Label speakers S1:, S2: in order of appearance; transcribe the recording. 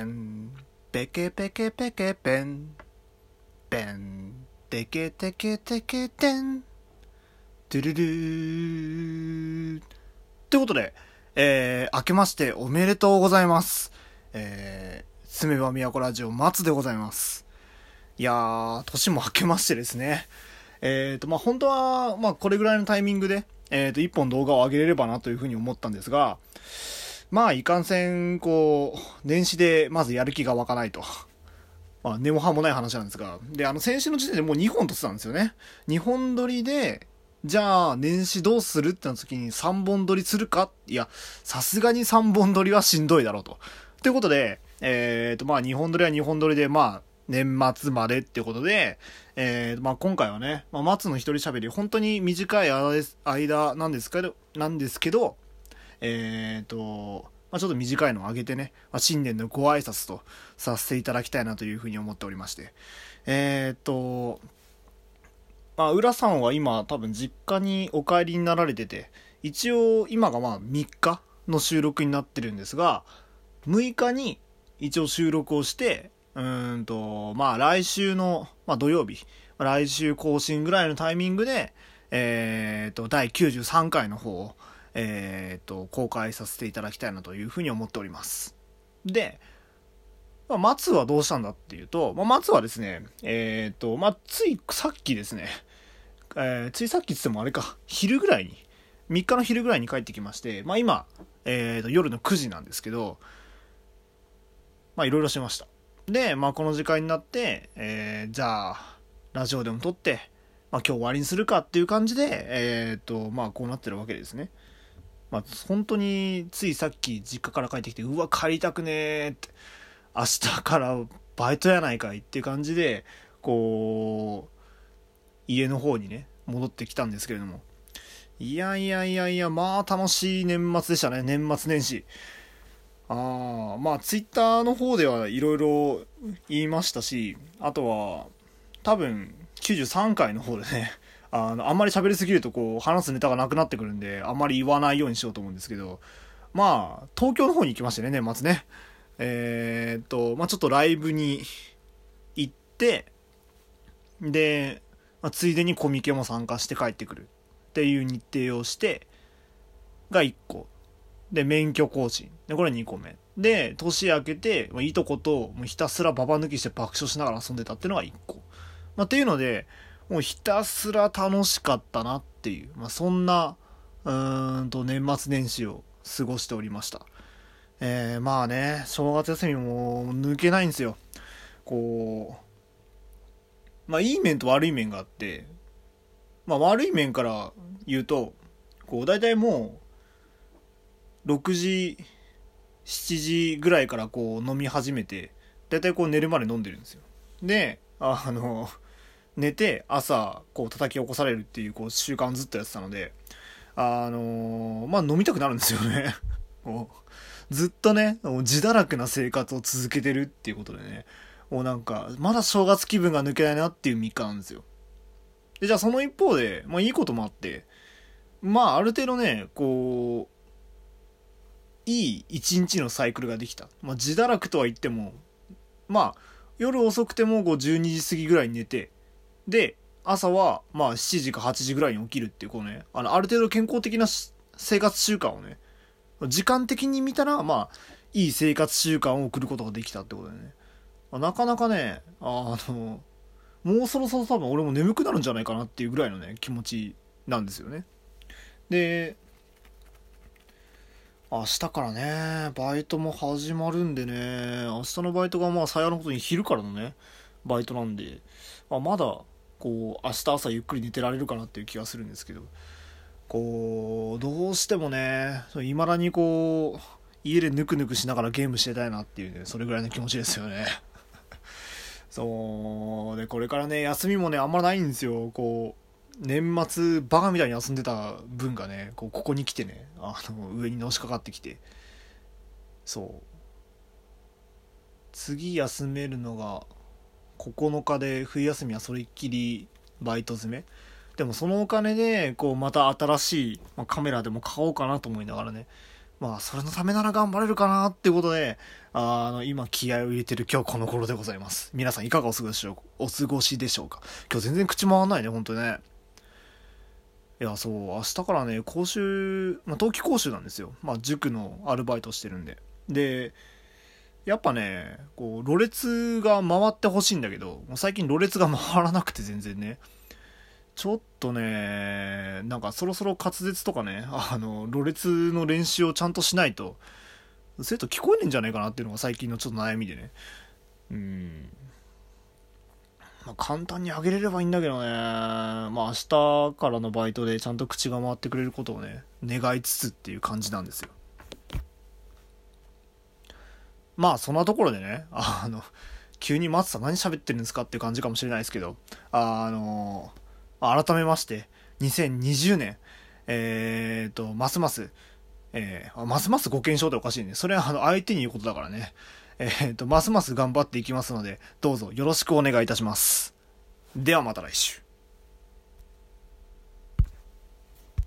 S1: ペン、ペケペケペケペン、ペン、テケテケテケテン、トゥルルー。ということで、えー、明けましておめでとうございます。えー、すめば都ラジオ松でございます。いやー、年も明けましてですね。えーと、まあ、本当は、まあ、これぐらいのタイミングで、えーと、一本動画を上げれればなというふうに思ったんですが、まあ、いかんせん、こう、年始でまずやる気が湧かないと。まあ、根も葉もない話なんですが。で、あの、先週の時点でもう2本撮ってたんですよね。2本撮りで、じゃあ、年始どうするってなった時に3本撮りするか？いや、さすがに3本撮りはしんどいだろうと。ということで、えっ、と、まあ、2本撮りは2本撮りで、まあ、年末までってことで、えー、まあ、今回はね、まあ、松の一人喋り、本当に短い間です間なんですけど、なんですけど、えっ、と、まあ、ちょっと短いのを上げてね、まあ、新年のご挨拶とさせていただきたいなというふうに思っておりまして。えっ、と、まあ、浦さんは今多分実家にお帰りになられてて、一応今がまあ3日の収録になってるんですが、6日に一応収録をして、うんと、まあ来週の、まあ土曜日、来週更新ぐらいのタイミングで、えっ、と、第93回の方を、えっ、と、公開させていただきたいなというふうに思っております。で、まあ、松はどうしたんだっていうと、まあ、松はですね、えっ、と、まあ、ついさっきですね、えーついさっき言ってもあれか、昼ぐらいに、3日の昼ぐらいに帰ってきまして、まあ今、えーと、夜の9時なんですけど、まあいろいろしました。で、まあこの時間になって、えーじゃあ、ラジオでも撮って、まあ今日終わりにするかっていう感じで、えーと、まあこうなってるわけですね。まあ本当についさっき実家から帰ってきて、うわ、帰りたくねーって、明日からバイトやないかいっていう感じで、こう、家の方にね、戻ってきたんですけれども。いやいやいやいや、まあ楽しい年末でしたね、年末年始。ああ、まあツイッターの方ではいろいろ言いましたし、あとは、多分93回の方でね、あの、あんまり喋りすぎるとこう、話すネタがなくなってくるんで、あんまり言わないようにしようと思うんですけど、まあ、東京の方に行きましてね、年末ね。えーっと、まあちょっとライブに行って、で、まあ、ついでにコミケも参加して帰ってくるっていう日程をして、が1個。で、免許更新。で、これ2個目。で、年明けて、まあ、いいとこと、もうひたすらババ抜きして爆笑しながら遊んでたっていうのが1個。まあ、っていうので、もうひたすら楽しかったなっていう、まあ、そんな、うーんと、年末年始を過ごしておりました。えー、まあね、正月休みも抜けないんですよ。こう、まあいい面と悪い面があって、まあ悪い面から言うと、こう大体もう、6時、7時ぐらいからこう飲み始めて、大体こう寝るまで飲んでるんですよ。で、ああの、寝て朝こう叩き起こされるっていうこう習慣をずっとやってたので、あのまあ飲みたくなるんですよね。ずっとね、自堕落な生活を続けてるっていうことでね、もうなんか、まだ正月気分が抜けないなっていう3日なんですよ。で、じゃあその一方で、まあいいこともあって、まあある程度ね、こう、いい一日のサイクルができた。まあ自堕落とは言っても、まあ夜遅くてもこう12時過ぎぐらいに寝て、で、朝はまあ7時か8時ぐらいに起きるっていうこうね、あの、ある程度健康的な生活習慣をね、時間的に見たら、まあ、いい生活習慣を送ることができたってことでね。まあなかなかね、あの、もうそろそろ多分俺も眠くなるんじゃないかなっていうぐらいのね、気持ちなんですよね。で、明日からね、バイトも始まるんでね、明日のバイトがまあ最悪のことに昼からのね、バイトなんで、まあ、まだ、こう、明日朝ゆっくり寝てられるかなっていう気がするんですけど、こう、どうしてもね、いまだにこう、家でぬくぬくしながらゲームしてたいなっていうね、それぐらいの気持ちですよね。そう、で、これからね、休みもね、あんまないんですよ。こう、年末、バカみたいに遊んでた分がね、こうここに来てね、あの、上にのしかかってきて、そう。次休めるのが、9日で冬休みはそれっきりバイト詰めでもそのお金でこうまた新しい、まあ、カメラでも買おうかなと思いながらねまあ、それのためなら頑張れるかなってことで、あの、今気合を入れてる今日この頃でございます。皆さんいかがお過ごしお過ごしでしょうか？今日全然口回んないね、ほんとね。いや、そう、明日からね、講習、まあ、冬季講習なんですよ。まあ、塾のアルバイトしてるんで。で、やっぱね、こう、ろれつが回ってほしいんだけど、もう最近ろれつが回らなくて全然ね。ちょっとね、なんかそろそろ滑舌とかね、あの、ろれつの練習をちゃんとしないと、生徒聞こえねえんじゃないかなっていうのが最近のちょっと悩みでね。うん。まあ、簡単にあげれればいいんだけどね。まあ明日からのバイトでちゃんと口が回ってくれることをね、願いつつっていう感じなんですよ。まあそんなところでね、あの、急に松さん何喋ってるんですかっていう感じかもしれないですけど、あの、改めまして、2020年、えーと、ますます、えー、ますますご検証っておかしいね。それはあの相手に言うことだからね。えーと、ますます頑張っていきますので、どうぞよろしくお願いいたします。ではまた来週。